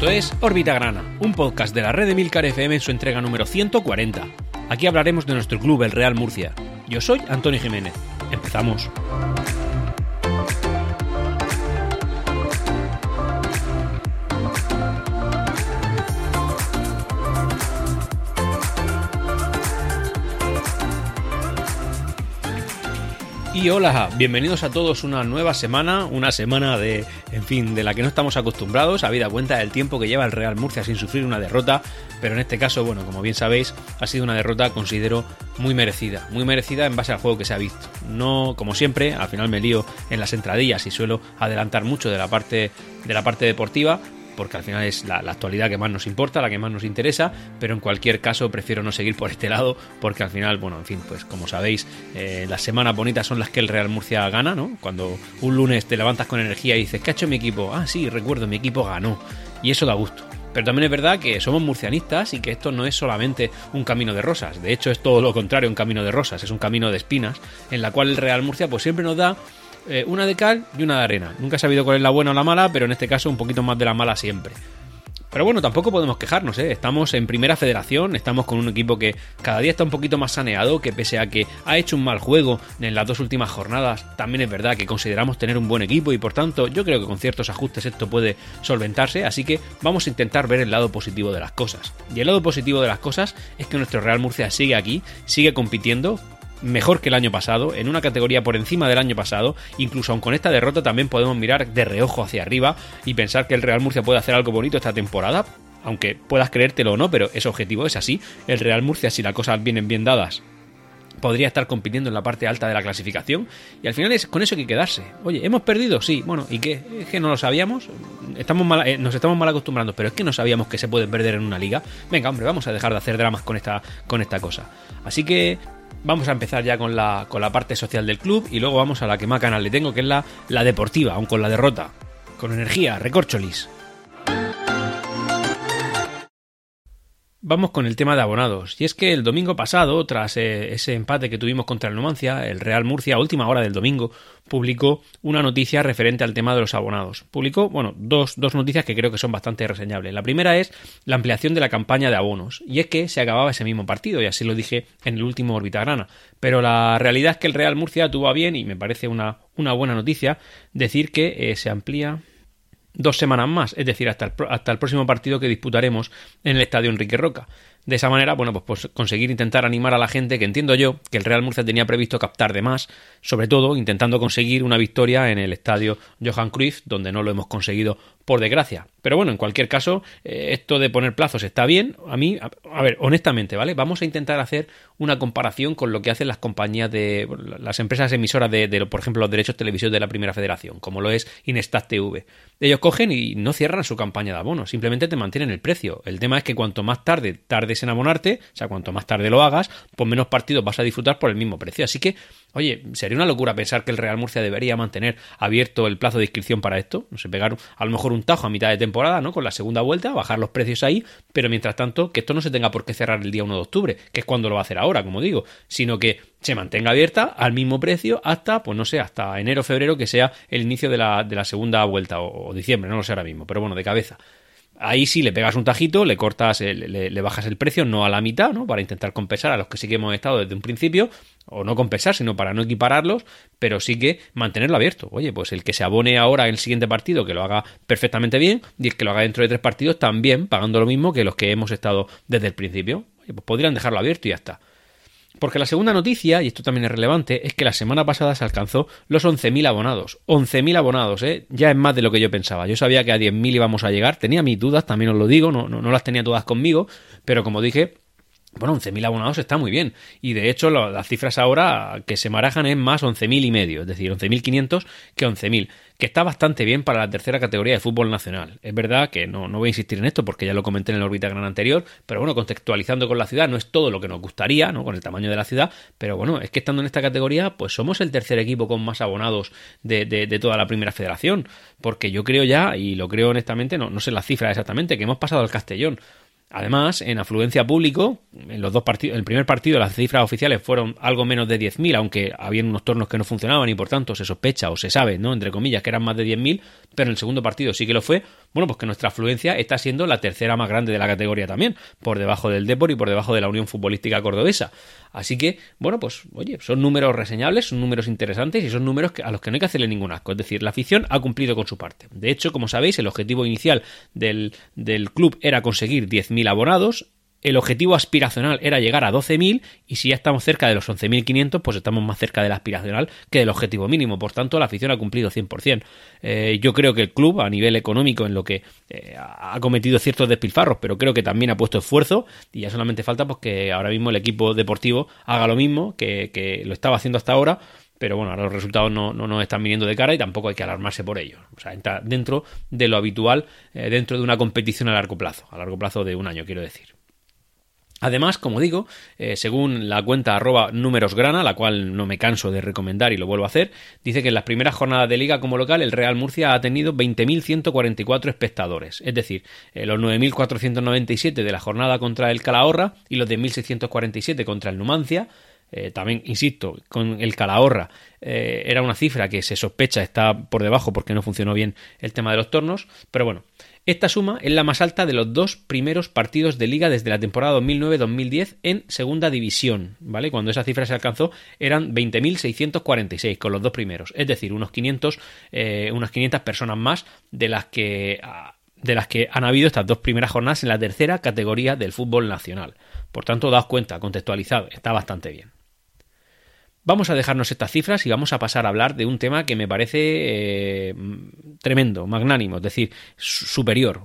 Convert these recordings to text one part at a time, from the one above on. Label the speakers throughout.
Speaker 1: Esto es Órbita Grana, un podcast de la red de Milcar FM en su entrega número 140. Aquí hablaremos de nuestro club, el Real Murcia. Yo soy Antonio Jiménez. Empezamos. Y hola, bienvenidos a todos una nueva semana, una semana de, en fin, de la que no estamos acostumbrados, habida cuenta del tiempo que lleva el Real Murcia sin sufrir una derrota, pero en este caso, bueno, como bien sabéis, ha sido una derrota, considero, muy merecida, muy merecida en base al juego que se ha visto. No, como siempre, al final me lío en las entradillas y suelo adelantar mucho de la parte de la parte deportiva, porque al final es la, actualidad que más nos importa, la que más nos interesa, pero en cualquier caso prefiero no seguir por este lado, porque al final, bueno, en fin, pues como sabéis, eh, las semanas bonitas son las que el Real Murcia gana, ¿no? Cuando un lunes te levantas con energía y dices, ¿qué ha hecho mi equipo? Ah, sí, recuerdo, mi equipo ganó. Y eso da gusto. Pero también es verdad que somos murcianistas y que esto no es solamente un camino de rosas. De hecho, es todo lo contrario, un camino de rosas. Es un camino de espinas en la cual el Real Murcia pues siempre nos da eh, una de cal y una de arena. Nunca he sabido cuál es la buena o la mala, pero en este caso un poquito más de la mala siempre. Pero bueno, tampoco podemos quejarnos, ¿eh? Estamos en primera federación, estamos con un equipo que cada día está un poquito más saneado, que pese a que ha hecho un mal juego en las dos últimas jornadas, también es verdad que consideramos tener un buen equipo y por tanto yo creo que con ciertos ajustes esto puede solventarse, así que vamos a intentar ver el lado positivo de las cosas. Y el lado positivo de las cosas es que nuestro Real Murcia sigue aquí, sigue compitiendo, mejor que el año pasado, en una categoría por encima del año pasado, incluso aun con esta derrota también podemos mirar de reojo hacia arriba y pensar que el Real Murcia puede hacer algo bonito esta temporada, aunque puedas creértelo o no, pero ese objetivo es así, el Real Murcia si las cosas vienen bien dadas podría estar compitiendo en la parte alta de la clasificación y al final es con eso hay que quedarse. Oye, hemos perdido, sí, bueno, ¿y qué? Es que no lo sabíamos, estamos mal, eh, nos estamos mal acostumbrando, pero es que no sabíamos que se puede perder en una liga. Venga, hombre, vamos a dejar de hacer dramas con esta, con esta cosa. Así que Vamos a empezar ya con la, con la parte social del club y luego vamos a la que más canal le tengo, que es la, la deportiva, aun con la derrota. Con energía, recorcholis. Vamos con el tema de abonados. Y es que el domingo pasado, tras eh, ese empate que tuvimos contra el Numancia, el Real Murcia, a última hora del domingo, publicó una noticia referente al tema de los abonados. Publicó, bueno, dos, dos noticias que creo que son bastante reseñables. La primera es la ampliación de la campaña de abonos. Y es que se acababa ese mismo partido, y así lo dije en el último Orbitagrana. Pero la realidad es que el Real Murcia tuvo a bien, y me parece una, una buena noticia, decir que eh, se amplía dos semanas más, es decir, hasta el, hasta el próximo partido que disputaremos en el Estadio Enrique Roca. De esa manera, bueno, pues, pues, conseguir intentar animar a la gente que entiendo yo que el Real Murcia tenía previsto captar de más, sobre todo intentando conseguir una victoria en el estadio Johan Cruyff, donde no lo hemos conseguido por desgracia. Pero bueno, en cualquier caso, eh, esto de poner plazos está bien. A mí, a, ver, honestamente, ¿vale? Vamos a intentar hacer una comparación con lo que hacen las compañías de las empresas emisoras de, por ejemplo, los derechos de televisión de la Primera Federación, como lo es Inestat TV. Ellos cogen y no cierran su campaña de abono, simplemente te mantienen el precio. El tema es que cuanto más tarde tardes o sea, cuanto más tarde lo hagas, pues menos partidos vas a disfrutar por el mismo precio. Así que, oye, sería una locura pensar que el Real Murcia debería mantener abierto el plazo de inscripción para esto. No sé, pegar a lo mejor un tajo a mitad de temporada, ¿no? Con la segunda vuelta, bajar los precios ahí, pero mientras tanto, que esto no se tenga por qué cerrar el día 1 de octubre, que es cuando lo va a hacer ahora, como digo, sino que se mantenga abierta al mismo precio hasta, pues no sé, hasta enero, febrero, que sea el inicio de la, de la segunda vuelta, o, o diciembre, no lo sé ahora mismo, pero bueno, de cabeza. Ahí sí le pegas un tajito, le cortas, le, bajas el precio, no a la mitad, ¿no? Para intentar compensar a los que sí que hemos estado desde un principio, o no compensar, sino para no equipararlos, pero sí que mantenerlo abierto. Oye, pues el que se abone ahora en el siguiente partido, que lo haga perfectamente bien, y el que lo haga dentro de tres partidos también, pagando lo mismo que los que hemos estado desde el principio. Oye, pues podrían dejarlo abierto y ya está. Porque la segunda noticia, y esto también es relevante, es que la semana pasada se alcanzó los 11.000 abonados. 11.000 abonados, ¿eh? Ya es más de lo que yo pensaba. Yo sabía que a 10.000 íbamos a llegar, tenía mis dudas, también os lo digo, no, no, no las tenía todas conmigo, pero como dije, bueno, 11.000 abonados está muy bien. Y de hecho, las cifras ahora que se marajan es más 11.000 y medio, es decir, 11.500 que 11.000, que está bastante bien para la tercera categoría de fútbol nacional. Es verdad que no, no voy a insistir en esto porque ya lo comenté en el órbita gran anterior, pero bueno, contextualizando con la ciudad, no es todo lo que nos gustaría, ¿no? Con el tamaño de la ciudad, pero bueno, es que estando en esta categoría, pues somos el tercer equipo con más abonados de, de, de toda la primera federación. Porque yo creo ya, y lo creo honestamente, no, no sé la cifra exactamente, que hemos pasado al Castellón. Además, en afluencia público, en los dos partidos, el primer partido las cifras oficiales fueron algo menos de 10.000, aunque habían unos tornos que no funcionaban y por tanto se sospecha o se sabe, ¿no? Entre comillas, que eran más de 10.000, pero en el segundo partido sí que lo fue. Bueno, pues que nuestra afluencia está siendo la tercera más grande de la categoría también, por debajo del Depor y por debajo de la Unión Futbolística Cordobesa. Así que, bueno, pues, oye, son números reseñables, son números interesantes y son números a los que no hay que hacerle ningún asco. Es decir, la afición ha cumplido con su parte. De hecho, como sabéis, el objetivo inicial del, del club era conseguir 10.000 abonados el objetivo aspiracional era llegar a 12.000 y si ya estamos cerca de los 11.500, pues estamos más cerca del aspiracional que del objetivo mínimo. Por tanto, la afición ha cumplido 100%. Eh, yo creo que el club, a nivel económico, en lo que eh, ha cometido ciertos despilfarros, pero creo que también ha puesto esfuerzo y ya solamente falta pues, que ahora mismo el equipo deportivo haga lo mismo que, lo estaba haciendo hasta ahora pero bueno, ahora los resultados no, no nos están viniendo de cara y tampoco hay que alarmarse por ello. O sea, entra dentro de lo habitual, eh, dentro de una competición a largo plazo, a largo plazo de un año, quiero decir. Además, como digo, eh, según la cuenta arroba númerosgrana, la cual no me canso de recomendar y lo vuelvo a hacer, dice que en las primeras jornadas de liga como local el Real Murcia ha tenido 20.144 espectadores, es decir, eh, los 9.497 de la jornada contra el Calahorra y los de 1.647 contra el Numancia, eh, también, insisto, con el Calahorra era una cifra que se sospecha está por debajo porque no funcionó bien el tema de los tornos, pero bueno, esta suma es la más alta de los dos primeros partidos de liga desde la temporada 2009-2010 en segunda división, ¿vale? Cuando esa cifra se alcanzó eran 20.646 con los dos primeros, es decir, unos 500, eh, unas 500 personas más de las que de las que han habido estas dos primeras jornadas en la tercera categoría del fútbol nacional. Por tanto, daos cuenta, contextualizado, está bastante bien. Vamos a dejarnos estas cifras y vamos a pasar a hablar de un tema que me parece eh, tremendo, magnánimo, es decir, superior.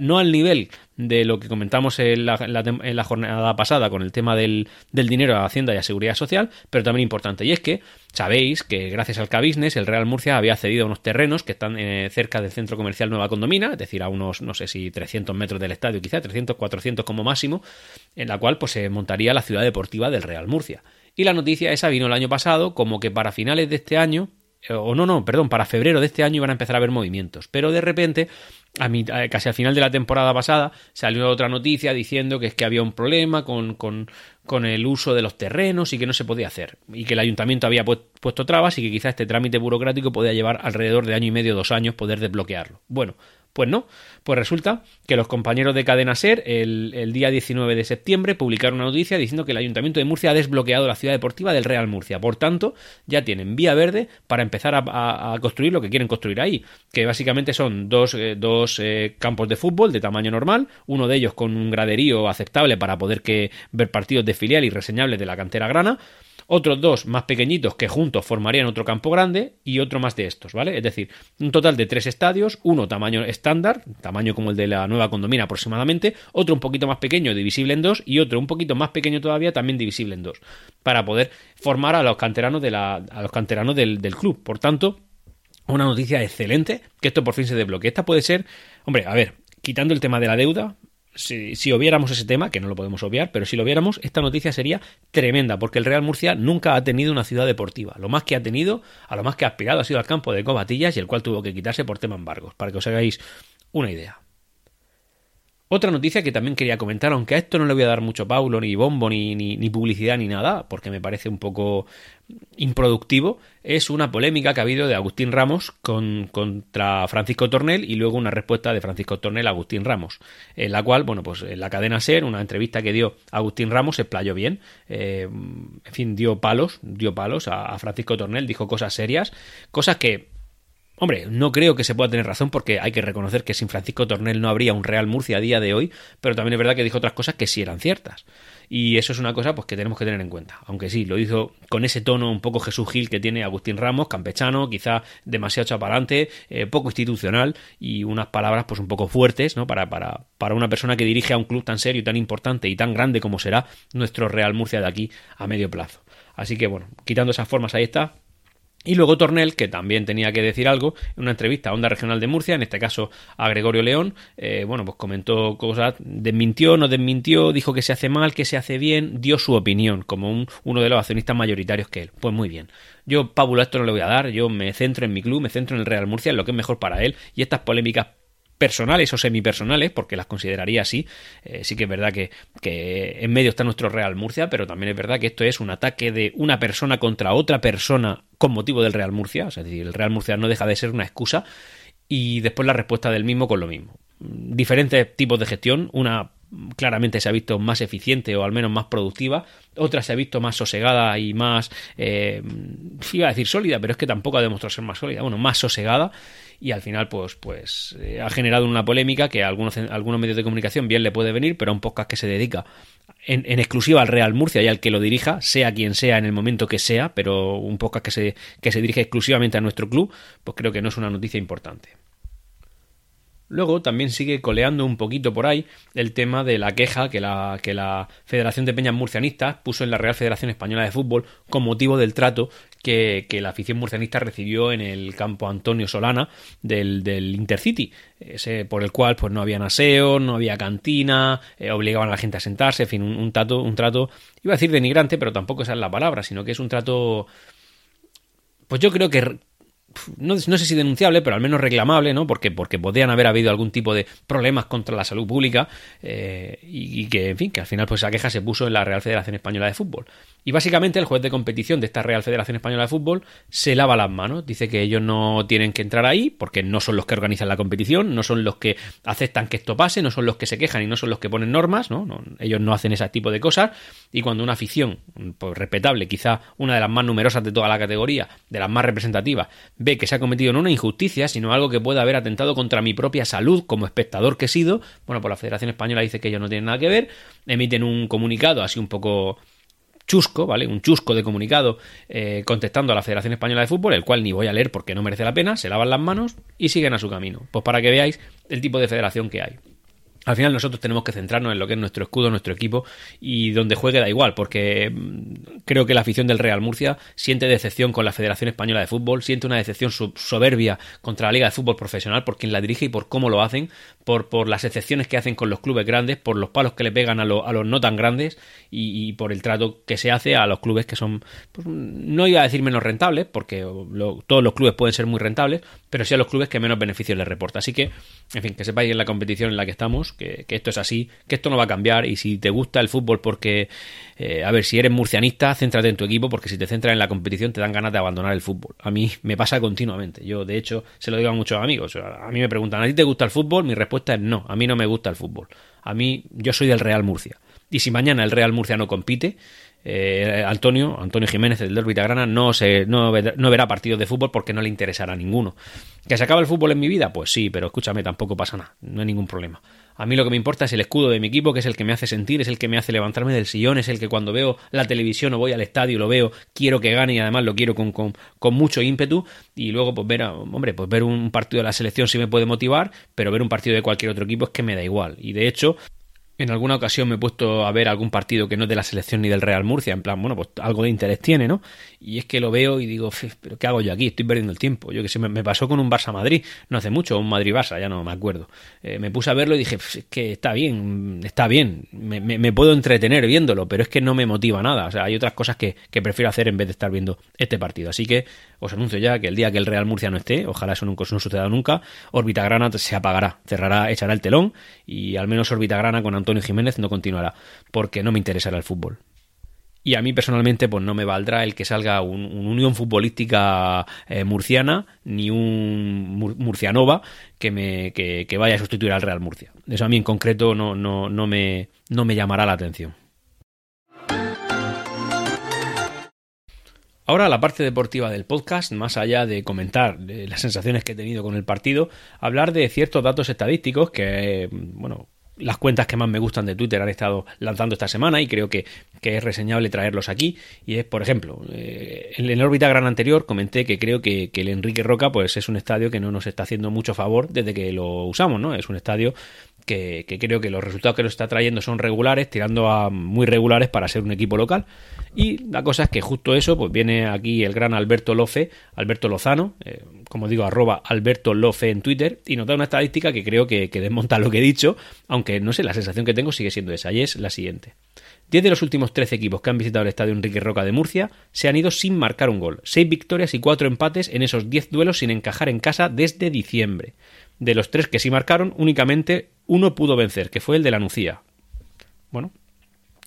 Speaker 1: no al nivel de lo que comentamos en la, jornada pasada con el tema del, dinero a Hacienda y a Seguridad Social, pero también importante. Y es que sabéis que gracias al Cabisnes el Real Murcia había cedido unos terrenos que están eh, cerca del centro comercial Nueva Condomina, es decir, a unos, no sé si 300 metros del estadio, quizá 300, 400 como máximo, en la cual pues se montaría la ciudad deportiva del Real Murcia. Y la noticia esa vino el año pasado, como que para finales de este año, eh, o no, no, perdón, para febrero de este año iban a empezar a haber movimientos. Pero de repente, a eh, casi al final de la temporada pasada, salió otra noticia diciendo que es que había un problema con, con, con el uso de los terrenos y que no se podía hacer. Y que el ayuntamiento había puesto trabas y que quizá este trámite burocrático podía llevar alrededor de año y medio, dos años poder desbloquearlo. Bueno, pues no, pues resulta que los compañeros de Cadena Ser el, día 19 de septiembre publicaron una noticia diciendo que el Ayuntamiento de Murcia ha desbloqueado la ciudad deportiva del Real Murcia. Por tanto, ya tienen vía verde para empezar a, construir lo que quieren construir ahí, que básicamente son dos, eh, dos eh, campos de fútbol de tamaño normal, uno de ellos con un graderío aceptable para poder que, ver partidos de filial y reseñables de la cantera grana, otros dos más pequeñitos que juntos formarían otro campo grande y otro más de estos, ¿vale? Es decir, un total de tres estadios, uno tamaño estándar, tamaño como el de la nueva condomina aproximadamente, otro un poquito más pequeño, divisible en dos, y otro un poquito más pequeño todavía, también divisible en dos, para poder formar a los canteranos, de la, a los canteranos del, del club. Por tanto, una noticia excelente, que esto por fin se desbloquee. Esta puede ser, hombre, a ver, quitando el tema de la deuda, si, si, obviáramos ese tema, que no lo podemos obviar, pero si lo viéramos, esta noticia sería tremenda, porque el Real Murcia nunca ha tenido una ciudad deportiva. Lo más que ha tenido, a lo más que ha aspirado, ha sido al campo de Cobatillas y el cual tuvo que quitarse por tema embargos, para que os hagáis una idea. Otra noticia que también quería comentar, aunque a esto no le voy a dar mucho paulo, ni bombo, ni, ni, publicidad, ni nada, porque me parece un poco improductivo, es una polémica que ha habido de Agustín Ramos con, contra Francisco Tornel y luego una respuesta de Francisco Tornel a Agustín Ramos, en la cual, bueno, pues en la cadena SER, una entrevista que dio Agustín Ramos, se explayó bien, eh, en fin, dio palos, dio palos a, a Francisco Tornel, dijo cosas serias, cosas que Hombre, no creo que se pueda tener razón porque hay que reconocer que sin Francisco Tornel no habría un Real Murcia a día de hoy, pero también es verdad que dijo otras cosas que sí eran ciertas. Y eso es una cosa pues que tenemos que tener en cuenta. Aunque sí, lo hizo con ese tono un poco Jesús Gil que tiene Agustín Ramos, campechano, quizá demasiado chapalante, eh, poco institucional y unas palabras pues un poco fuertes, ¿no? Para, para, para una persona que dirige a un club tan serio, tan importante y tan grande como será nuestro Real Murcia de aquí a medio plazo. Así que bueno, quitando esas formas ahí está, y luego Tornel, que también tenía que decir algo, en una entrevista a Onda Regional de Murcia, en este caso a Gregorio León, eh, bueno, pues comentó cosas, desmintió, no desmintió, dijo que se hace mal, que se hace bien, dio su opinión, como un, uno de los accionistas mayoritarios que él. Pues muy bien. Yo, Pablo, esto no le voy a dar, yo me centro en mi club, me centro en el Real Murcia, en lo que es mejor para él, y estas polémicas personales o semipersonales, porque las consideraría así. Eh, sí que es verdad que, que, en medio está nuestro Real Murcia, pero también es verdad que esto es un ataque de una persona contra otra persona con motivo del Real Murcia. es decir, el Real Murcia no deja de ser una excusa y después la respuesta del mismo con lo mismo. Diferentes tipos de gestión, una claramente se ha visto más eficiente o al menos más productiva, otra se ha visto más sosegada y más, eh, iba a decir sólida, pero es que tampoco ha demostrado ser más sólida, bueno, más sosegada y al final pues, pues eh, ha generado una polémica que a algunos, algunos medios de comunicación bien le puede venir, pero a un podcast que se dedica en, en, exclusiva al Real Murcia y al que lo dirija, sea quien sea en el momento que sea, pero un podcast que se, que se dirige exclusivamente a nuestro club, pues creo que no es una noticia importante. Luego también sigue coleando un poquito por ahí el tema de la queja que la, que la Federación de Peñas Murcianistas puso en la Real Federación Española de Fútbol con motivo del trato que, la afición murcianista recibió en el campo Antonio Solana del, del Intercity, ese por el cual pues no había aseo, no había cantina, eh, obligaban a la gente a sentarse, en fin, un, un, trato, un trato, iba a decir denigrante, pero tampoco esa es la palabra, sino que es un trato pues yo creo que no, sé si denunciable, pero al menos reclamable, ¿no? Porque, porque podrían haber habido algún tipo de problemas contra la salud pública eh, y, y, que, en fin, que al final pues esa queja se puso en la Real Federación Española de Fútbol. Y básicamente el juez de competición de esta Real Federación Española de Fútbol se lava las manos. Dice que ellos no tienen que entrar ahí porque no son los que organizan la competición, no son los que aceptan que esto pase, no son los que se quejan y no son los que ponen normas, ¿no? no ellos no hacen ese tipo de cosas. Y cuando una afición, pues respetable, quizá una de las más numerosas de toda la categoría, de las más representativas, ve que se ha cometido no una injusticia, sino algo que puede haber atentado contra mi propia salud como espectador que he sido, bueno, pues la Federación Española dice que ellos no tienen nada que ver, emiten un comunicado así un poco chusco, ¿vale? Un chusco de comunicado eh, contestando a la Federación Española de Fútbol, el cual ni voy a leer porque no merece la pena, se lavan las manos y siguen a su camino. Pues para que veáis el tipo de federación que hay. Al final nosotros tenemos que centrarnos en lo que es nuestro escudo, nuestro equipo y donde juegue da igual, porque mm, creo que la afición del Real Murcia siente decepción con la Federación Española de Fútbol, siente una decepción soberbia contra la Liga de Fútbol Profesional por quien la dirige y por cómo lo hacen, por, por las excepciones que hacen con los clubes grandes, por los palos que le pegan a, lo, a los no tan grandes y, por el trato que se hace a los clubes que son, pues, no iba a decir menos rentables, porque lo, todos los clubes pueden ser muy rentables, pero sí a los clubes que menos beneficios les reporta. Así que, en fin, que sepáis en la competición en la que estamos que, que, esto es así, que esto no va a cambiar y si te gusta el fútbol porque, eh, a ver, si eres murcianista, céntrate en tu equipo porque si te centras en la competición te dan ganas de abandonar el fútbol. A mí me pasa continuamente. Yo, de hecho, se lo digo a muchos amigos. A mí me preguntan, ¿a ti te gusta el fútbol? Mi respuesta es no, a mí no me gusta el fútbol. A mí, yo soy del Real Murcia. Y si mañana el Real Murcia no compite, eh, Antonio, Antonio Jiménez, el del Grana, no, se, no, no, verá partidos de fútbol porque no le interesará a ninguno. ¿Que se acaba el fútbol en mi vida? Pues sí, pero escúchame, tampoco pasa nada, no hay ningún problema. A mí lo que me importa es el escudo de mi equipo, que es el que me hace sentir, es el que me hace levantarme del sillón, es el que cuando veo la televisión o voy al estadio lo veo, quiero que gane y además lo quiero con, con, con mucho ímpetu. Y luego, pues ver, a, hombre, pues ver un partido de la selección sí me puede motivar, pero ver un partido de cualquier otro equipo es que me da igual. Y de hecho, en alguna ocasión me he puesto a ver algún partido que no es de la selección ni del Real Murcia, en plan, bueno, pues algo de interés tiene, ¿no? Y es que lo veo y digo, pero ¿qué hago yo aquí? Estoy perdiendo el tiempo. Yo que sé, me, pasó con un Barça-Madrid, no hace mucho, un Madrid-Barça, ya no me acuerdo. Eh, me puse a verlo y dije, es que está bien, está bien, me, puedo entretener viéndolo, pero es que no me motiva nada. O sea, hay otras cosas que, prefiero hacer en vez de estar viendo este partido. Así que os anuncio ya que el día que el Real Murcia no esté, ojalá eso nunca no suceda nunca, Órbita Grana se apagará, cerrará, echará el telón y al menos Órbita Grana con Antonio Jiménez no continuará, porque no me interesará el fútbol. Y a mí personalmente, pues no me valdrá el que salga un, un unión futbolística eh, murciana, ni un mur, murcianova que me que, vaya a sustituir al Real Murcia. Eso a mí en concreto no, no, no, me, no me llamará la atención. Ahora la parte deportiva del podcast, más allá de comentar las sensaciones que he tenido con el partido, hablar de ciertos datos estadísticos que, bueno, las cuentas que más me gustan de Twitter han estado lanzando esta semana y creo que, que es reseñable traerlos aquí. Y es, por ejemplo, eh, en el órbita gran anterior comenté que creo que, que, el Enrique Roca pues es un estadio que no nos está haciendo mucho favor desde que lo usamos, ¿no? Es un estadio que, creo que los resultados que lo está trayendo son regulares, tirando a muy regulares para ser un equipo local. Y la cosa es que justo eso, pues viene aquí el gran Alberto Lofe, Alberto Lozano, eh, como digo, arroba Alberto Lofe en Twitter, y nos da una estadística que creo que, que desmonta lo que he dicho, aunque no sé, la sensación que tengo sigue siendo esa, y es la siguiente. 10 de los últimos 13 equipos que han visitado el estadio Enrique Roca de Murcia se han ido sin marcar un gol. 6 victorias y 4 empates en esos 10 duelos sin encajar en casa desde diciembre. De los 3 que sí marcaron, únicamente uno pudo vencer, que fue el de la Nucía. Bueno,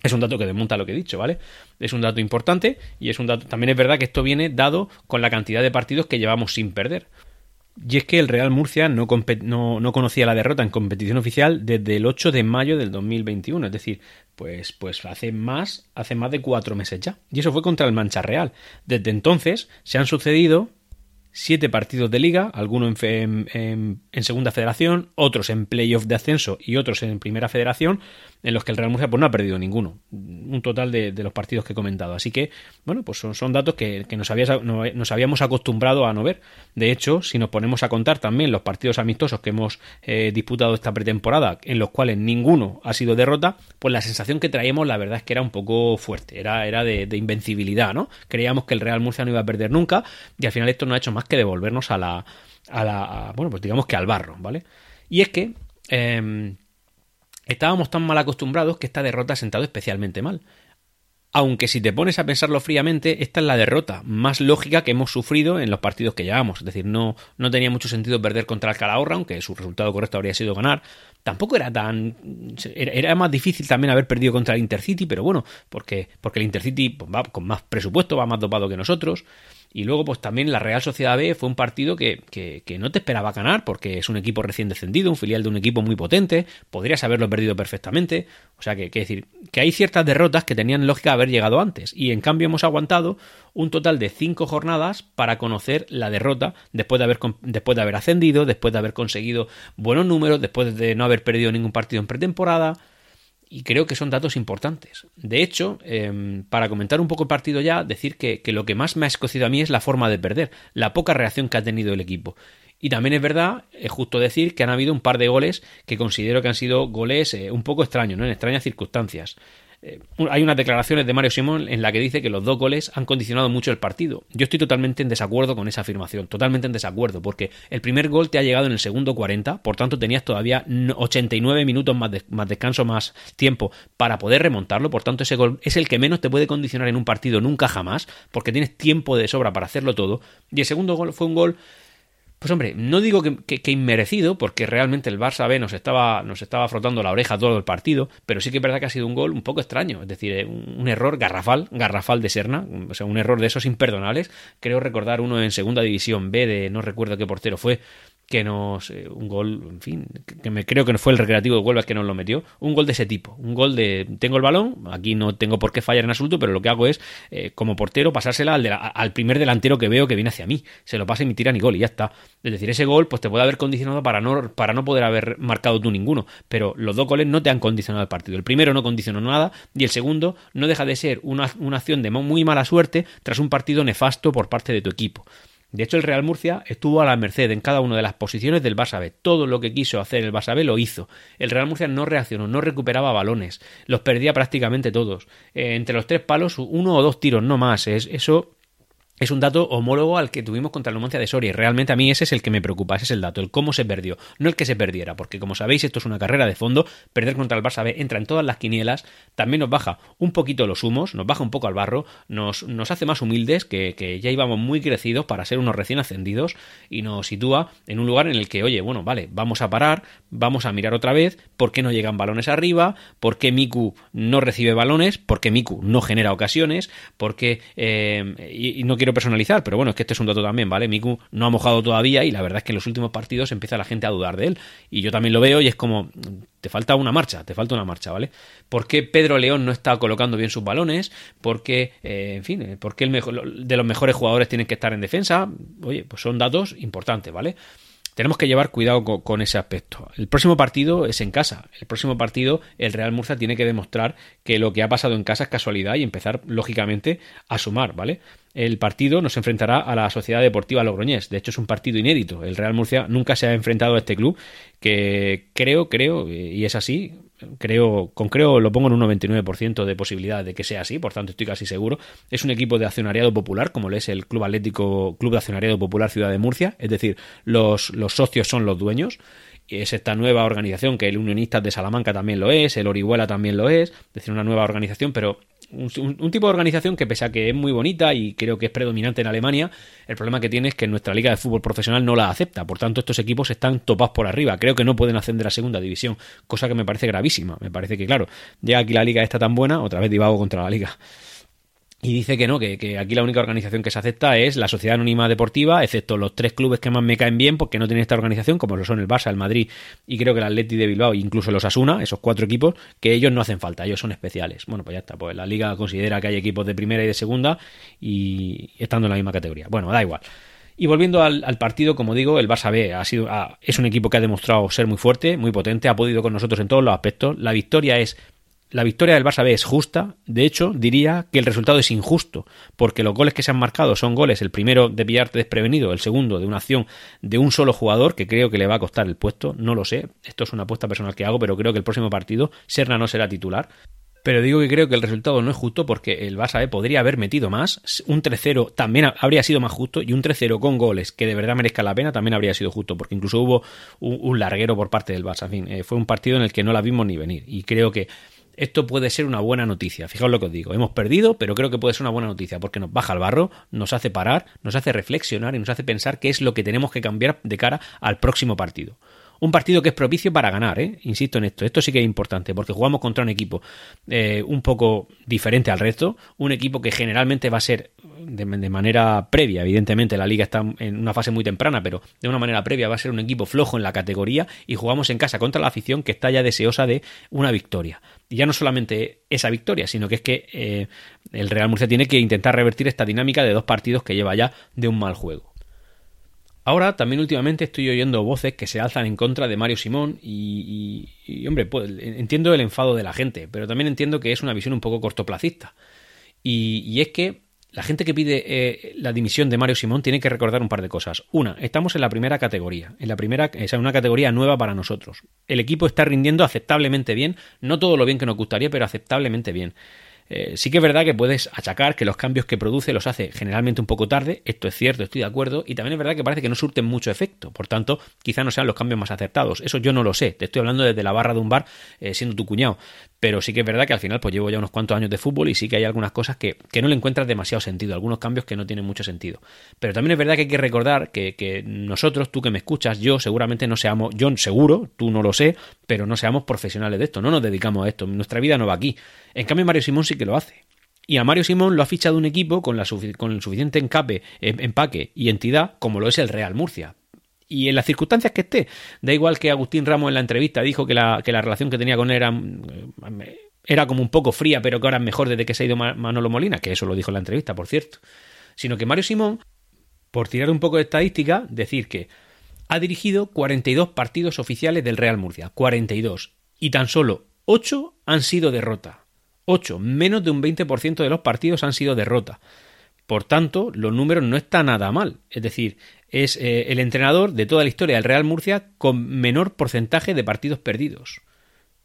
Speaker 1: es un dato que desmonta lo que he dicho, ¿vale? Es un dato importante y es un dato. También es verdad que esto viene dado con la cantidad de partidos que llevamos sin perder. Y es que el Real Murcia no, no, conocía la derrota en competición oficial desde el 8 de mayo del 2021, es decir, pues, pues hace más, hace más de cuatro meses ya. Y eso fue contra el Mancha Real. Desde entonces se han sucedido siete partidos de liga, algunos en, en, segunda federación, otros en playoff de ascenso y otros en primera federación, en los que el Real Murcia pues, no ha perdido ninguno. Un total de, los partidos que he comentado. Así que, bueno, pues son, son datos que, nos, nos, habíamos acostumbrado a no ver. De hecho, si nos ponemos a contar también los partidos amistosos que hemos eh, disputado esta pretemporada, en los cuales ninguno ha sido derrota, pues la sensación que traíamos, la verdad es que era un poco fuerte, era, era de, invencibilidad, ¿no? Creíamos que el Real Murcia no iba a perder nunca, y al final esto no ha hecho más que devolvernos a la. A la bueno, pues digamos que al barro, ¿vale? Y es que. Em, Estábamos tan mal acostumbrados que esta derrota ha sentado especialmente mal. Aunque si te pones a pensarlo fríamente, esta es la derrota más lógica que hemos sufrido en los partidos que llevamos. Es decir, no, no tenía mucho sentido perder contra el Calahorra, aunque su resultado correcto habría sido ganar. Tampoco era tan. Era, más difícil también haber perdido contra el Intercity, pero bueno, porque, porque el Intercity pues, va con más presupuesto, va más dopado que nosotros. Y luego, pues también la Real Sociedad B fue un partido que, que, no te esperaba ganar, porque es un equipo recién descendido, un filial de un equipo muy potente, podrías haberlo perdido perfectamente. O sea, que, que decir, que hay ciertas derrotas que tenían lógica haber llegado antes. Y en cambio hemos aguantado un total de cinco jornadas para conocer la derrota después de haber, después de haber ascendido, después de haber conseguido buenos números, después de no haber perdido ningún partido en pretemporada y creo que son datos importantes. De hecho, em, para comentar un poco el partido ya, decir que, lo que más me ha escocido a mí es la forma de perder, la poca reacción que ha tenido el equipo. Y también es verdad, es justo decir que han habido un par de goles que considero que han sido goles eh, un poco extraños, ¿no? en extrañas circunstancias. Eh, hay unas declaraciones de Mario Simón en la que dice que los dos goles han condicionado mucho el partido. Yo estoy totalmente en desacuerdo con esa afirmación, totalmente en desacuerdo, porque el primer gol te ha llegado en el segundo 40, por tanto tenías todavía 89 minutos más, más descanso, más tiempo para poder remontarlo, por tanto ese gol es el que menos te puede condicionar en un partido nunca jamás, porque tienes tiempo de sobra para hacerlo todo, y el segundo gol fue un gol pues hombre, no digo que, inmerecido, porque realmente el Barça B nos estaba, nos estaba frotando la oreja todo el partido, pero sí que es verdad que ha sido un gol un poco extraño, es decir, un, error garrafal, garrafal de Serna, o sea, un error de esos imperdonables. Creo recordar uno en segunda división B de no recuerdo qué portero fue, que nos. Un gol, en fin, que me creo que no fue el recreativo de Huelva que nos lo metió. Un gol de ese tipo. Un gol de. Tengo el balón, aquí no tengo por qué fallar en absoluto, pero lo que hago es, eh, como portero, pasársela al, al, primer delantero que veo que viene hacia mí. Se lo pasa y me tira ni gol y ya está. Es decir, ese gol, pues te puede haber condicionado para no, para no poder haber marcado tú ninguno. Pero los dos goles no te han condicionado el partido. El primero no condicionó nada y el segundo no deja de ser una, una acción de muy mala suerte tras un partido nefasto por parte de tu equipo. De hecho, el Real Murcia estuvo a la merced en cada una de las posiciones del Barça. Todo lo que quiso hacer el Barça lo hizo. El Real Murcia no reaccionó, no recuperaba balones, los perdía prácticamente todos. Eh, entre los tres palos, uno o dos tiros, no más. Es, eso es un dato homólogo al que tuvimos contra el Numancia de Soria. Y realmente a mí ese es el que me preocupa, ese es el dato, el cómo se perdió, no el que se perdiera, porque como sabéis, esto es una carrera de fondo. Perder contra el Barça B entra en todas las quinielas, también nos baja un poquito los humos, nos baja un poco al barro, nos, nos hace más humildes, que, que, ya íbamos muy crecidos para ser unos recién ascendidos, y nos sitúa en un lugar en el que, oye, bueno, vale, vamos a parar, vamos a mirar otra vez, ¿por qué no llegan balones arriba? ¿Por qué Miku no recibe balones? ¿Por qué Miku no genera ocasiones? ¿Por qué.? Eh, y, y no quiero personalizar, pero bueno, es que este es un dato también, ¿vale? Miku no ha mojado todavía y la verdad es que en los últimos partidos empieza la gente a dudar de él. Y yo también lo veo y es como, te falta una marcha, te falta una marcha, ¿vale? ¿Por qué Pedro León no está colocando bien sus balones? ¿Por qué, eh, en fin, eh, por qué el mejor, de los mejores jugadores tienen que estar en defensa? Oye, pues son datos importantes, ¿vale? tenemos que llevar cuidado con, ese aspecto. El próximo partido es en casa. El próximo partido el Real Murcia tiene que demostrar que lo que ha pasado en casa es casualidad y empezar, lógicamente, a sumar, ¿vale? El partido nos enfrentará a la Sociedad Deportiva Logroñés. De hecho, es un partido inédito. El Real Murcia nunca se ha enfrentado a este club que creo, creo, y es así, creo, con creo lo pongo en un 99% de posibilidad de que sea así, por tanto estoy casi seguro. Es un equipo de accionariado popular, como lo es el Club Atlético Club de Accionariado Popular Ciudad de Murcia, es decir, los, los socios son los dueños. Es esta nueva organización que el Unionistas de Salamanca también lo es, el Orihuela también lo es, es decir, una nueva organización, pero un, tipo de organización que pese a que es muy bonita y creo que es predominante en Alemania, el problema que tiene es que nuestra liga de fútbol profesional no la acepta. Por tanto, estos equipos están topados por arriba. Creo que no pueden ascender a segunda división, cosa que me parece gravísima. Me parece que, claro, ya aquí la liga está tan buena, otra vez divago contra la liga. Y dice que no, que, aquí la única organización que se acepta es la Sociedad Anónima Deportiva, excepto los tres clubes que más me caen bien porque no tienen esta organización, como lo son el Barça, el Madrid y creo que el Atleti de Bilbao, incluso los Asuna, esos cuatro equipos, que ellos no hacen falta, ellos son especiales. Bueno, pues ya está, pues la liga considera que hay equipos de primera y de segunda y estando en la misma categoría. Bueno, da igual. Y volviendo al, partido, como digo, el Barça B ha sido, es un equipo que ha demostrado ser muy fuerte, muy potente, ha podido con nosotros en todos los aspectos. La victoria es la victoria del Barça B es justa, de hecho diría que el resultado es injusto, porque los goles que se han marcado son goles, el primero de pillarte desprevenido, el segundo de una acción de un solo jugador, que creo que le va a costar el puesto, no lo sé, esto es una apuesta personal que hago, pero creo que el próximo partido Serna no será titular. Pero digo que creo que el resultado no es justo porque el Barça B podría haber metido más. Un 3-0 también habría sido más justo y un 3-0 con goles que de verdad merezca la pena también habría sido justo porque incluso hubo un, larguero por parte del Barça. En fin, eh, fue un partido en el que no la vimos ni venir y creo que esto puede ser una buena noticia. Fijaos lo que os digo. Hemos perdido, pero creo que puede ser una buena noticia porque nos baja el barro, nos hace parar, nos hace reflexionar y nos hace pensar qué es lo que tenemos que cambiar de cara al próximo partido. Un partido que es propicio para ganar, ¿eh? insisto en esto. Esto sí que es importante porque jugamos contra un equipo eh, un poco diferente al resto, un equipo que generalmente va a ser de, manera previa, evidentemente la liga está en una fase muy temprana, pero de una manera previa va a ser un equipo flojo en la categoría y jugamos en casa contra la afición que está ya deseosa de una victoria. Y ya no solamente esa victoria, sino que es que eh, el Real Murcia tiene que intentar revertir esta dinámica de dos partidos que lleva ya de un mal juego. Ahora también últimamente estoy oyendo voces que se alzan en contra de Mario Simón y, hombre, pues, entiendo el enfado de la gente, pero también entiendo que es una visión un poco cortoplacista. Y, es que la gente que pide eh, la dimisión de Mario Simón tiene que recordar un par de cosas. Una, estamos en la primera categoría, en la primera, es una categoría nueva para nosotros. El equipo está rindiendo aceptablemente bien, no todo lo bien que nos gustaría, pero aceptablemente bien. Eh, sí que es verdad que puedes achacar que los cambios que produce los hace generalmente un poco tarde, esto es cierto, estoy de acuerdo, y también es verdad que parece que no surten mucho efecto, por tanto, quizá no sean los cambios más acertados. Eso yo no lo sé, te estoy hablando desde la barra de un bar eh, siendo tu cuñado, pero sí que es verdad que al final pues llevo ya unos cuantos años de fútbol y sí que hay algunas cosas que, no le encuentras demasiado sentido, algunos cambios que no tienen mucho sentido. Pero también es verdad que hay que recordar que, que nosotros, tú que me escuchas, yo seguramente no seamos, yo seguro, tú no lo sé, pero no seamos profesionales de esto, no nos dedicamos a esto, nuestra vida no va aquí. En cambio Mario Simón sí que lo hace. Y a Mario Simón lo ha fichado un equipo con, la, con el suficiente encape, em, empaque y entidad como lo es el Real Murcia y en las circunstancias que esté. Da igual que Agustín Ramos en la entrevista dijo que la, relación que tenía con él era, eh, era como un poco fría, pero que ahora es mejor desde que se ha ido Manolo Molina, que eso lo dijo en la entrevista, por cierto. Sino que Mario Simón, por tirar un poco de estadística, decir que ha dirigido 42 partidos oficiales del Real Murcia, 42, y tan solo 8 han sido derrota. 8, menos de un 20% de los partidos han sido derrota. Por tanto, los números no están nada mal. Es decir, es eh, el entrenador de toda la historia del Real Murcia con menor porcentaje de partidos perdidos.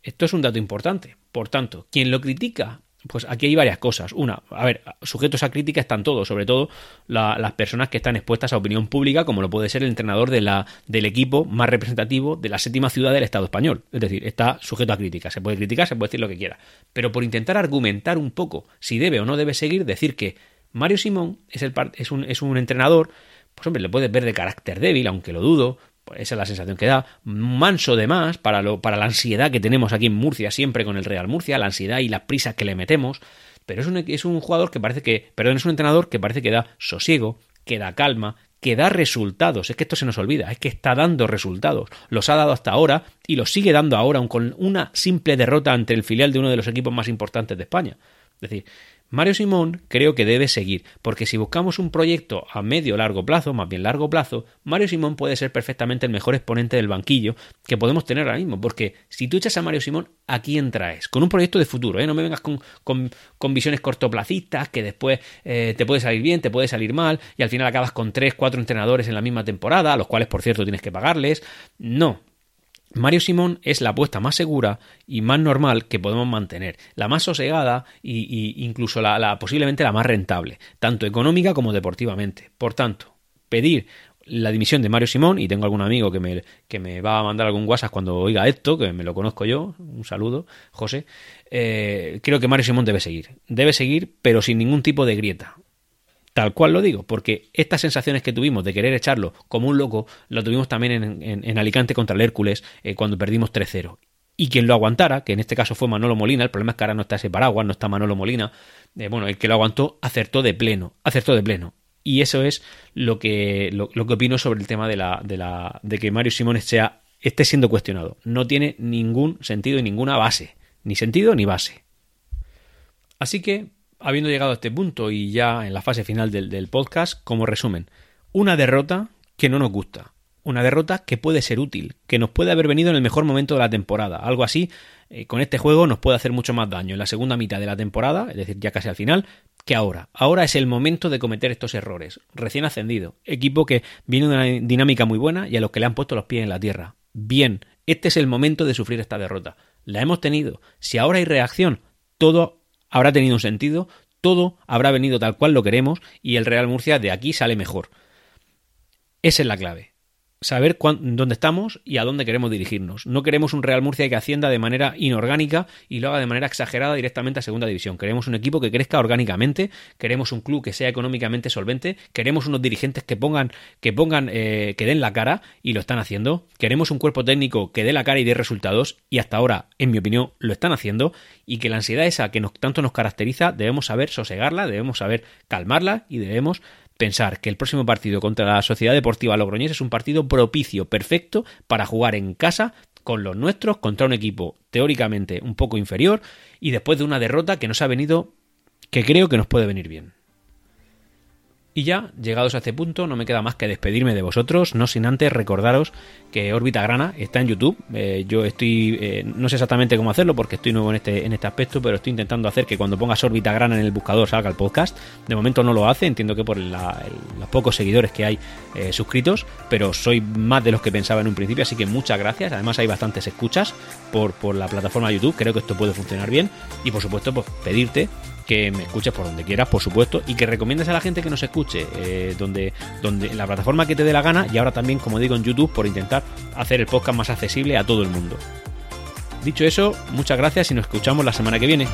Speaker 1: Esto es un dato importante. Por tanto, quien lo critica, pues aquí hay varias cosas. Una, a ver, sujetos a crítica están todos, sobre todo las personas que están expuestas a opinión pública, como lo puede ser el entrenador de la, del equipo más representativo de la séptima ciudad del Estado español. Es decir, está sujeto a crítica. Se puede criticar, se puede decir lo que quiera. Pero por intentar argumentar un poco si debe o no debe seguir, decir que Mario Simón es, el, es, un, es un entrenador, pues hombre, le puedes ver de carácter débil, aunque lo dudo, esa es la sensación que da, manso de más para, lo, para la ansiedad que tenemos aquí en Murcia, siempre con el Real Murcia, la ansiedad y las prisas que le metemos, pero es un, es un jugador que parece que, perdón, es un entrenador que parece que da sosiego, que da calma, que da resultados. Es que esto se nos olvida, es que está dando resultados. Los ha dado hasta ahora y los sigue dando ahora, con una simple derrota ante el filial de uno de los equipos más importantes de España. Es decir, Mario Simón creo que debe seguir, porque si buscamos un proyecto a medio largo plazo, más bien largo plazo, Mario Simón puede ser perfectamente el mejor exponente del banquillo que podemos tener ahora mismo, porque si tú echas a Mario Simón, ¿a quién traes? Con un proyecto de futuro, ¿eh? no me vengas con, con, visiones cortoplacistas que después eh, te puede salir bien, te puede salir mal, y al final acabas con tres, cuatro entrenadores en la misma temporada, a los cuales por cierto tienes que pagarles. No, Mario Simón es la apuesta más segura y más normal que podemos mantener, la más sosegada e incluso la, posiblemente la más rentable, tanto económica como deportivamente. Por tanto, pedir la dimisión de Mario Simón, y tengo algún amigo que me, que me va a mandar algún WhatsApp cuando oiga esto, que me lo conozco yo, un saludo, José, eh, creo que Mario Simón debe seguir, debe seguir, pero sin ningún tipo de grieta. Tal cual lo digo, porque estas sensaciones que tuvimos de querer echarlo como un loco, lo tuvimos también en, Alicante contra el Hércules eh, cuando perdimos 3-0. y quien lo aguantara, que en este caso fue Manolo Molina, el problema es que ahora no está ese paraguas, no está Manolo Molina, eh, bueno, el que lo aguantó acertó de pleno, acertó de pleno. Y eso es lo que, lo, que opino sobre el tema de, la, de, la, de que Mario Simón sea, esté siendo cuestionado. No tiene ningún sentido y ninguna base. Ni sentido ni base. Así que, habiendo llegado a este punto y ya en la fase final del, del podcast, como resumen, una derrota que no nos gusta, una derrota que puede ser útil, que nos puede haber venido en el mejor momento de la temporada. Algo así, eh, con este juego nos puede hacer mucho más daño en la segunda mitad de la temporada, es decir, ya casi al final, que ahora. Ahora es el momento de cometer estos errores. Recién ascendido, equipo que viene de una dinámica muy buena y a los que le han puesto los pies en la tierra. Bien, este es el momento de sufrir esta derrota. La hemos tenido. Si ahora hay reacción, todo habrá tenido un sentido, todo habrá venido tal cual lo queremos y el Real Murcia de aquí sale mejor. Esa es la clave saber dónde estamos y a dónde queremos dirigirnos. No queremos un Real Murcia que ascienda de manera inorgánica y lo haga de manera exagerada directamente a Segunda División. Queremos un equipo que crezca orgánicamente, queremos un club que sea económicamente solvente, queremos unos dirigentes que pongan, que pongan, eh, que den la cara y lo están haciendo. Queremos un cuerpo técnico que dé la cara y dé resultados y hasta ahora, en mi opinión, lo están haciendo y que la ansiedad esa que nos, tanto nos caracteriza debemos saber sosegarla, debemos saber calmarla y debemos pensar que el próximo partido contra la Sociedad Deportiva Logroñés es un partido propicio, perfecto, para jugar en casa con los nuestros contra un equipo teóricamente un poco inferior y después de una derrota que nos ha venido, que creo que nos puede venir bien. Y ya, llegados a este punto, no me queda más que despedirme de vosotros, no sin antes recordaros que Órbita Grana está en YouTube. Eh, yo estoy, eh, no sé exactamente cómo hacerlo porque estoy nuevo en este, en este aspecto, pero estoy intentando hacer que cuando pongas Órbita Grana en el buscador salga el podcast. De momento no lo hace, entiendo que por los pocos seguidores que hay eh, suscritos, pero soy más de los que pensaba en un principio, así que muchas gracias. Además hay bastantes escuchas por, por la plataforma YouTube, creo que esto puede funcionar bien. Y por supuesto, pues pedirte que me escuches por donde quieras, por supuesto, y que recomiendes a la gente que nos escuche eh, donde, donde en la plataforma que te dé la gana y ahora también, como digo, en YouTube por intentar hacer el podcast más accesible a todo el mundo. Dicho eso, muchas gracias y nos escuchamos la semana que viene.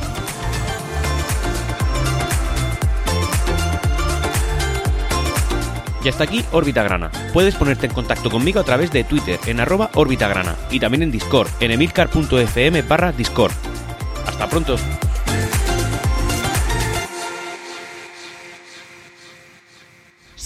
Speaker 1: Y hasta aquí Órbita Grana. Puedes ponerte en contacto conmigo a través de Twitter en arroba Grana y también en Discord en emilcar.fm barra Discord. Hasta pronto.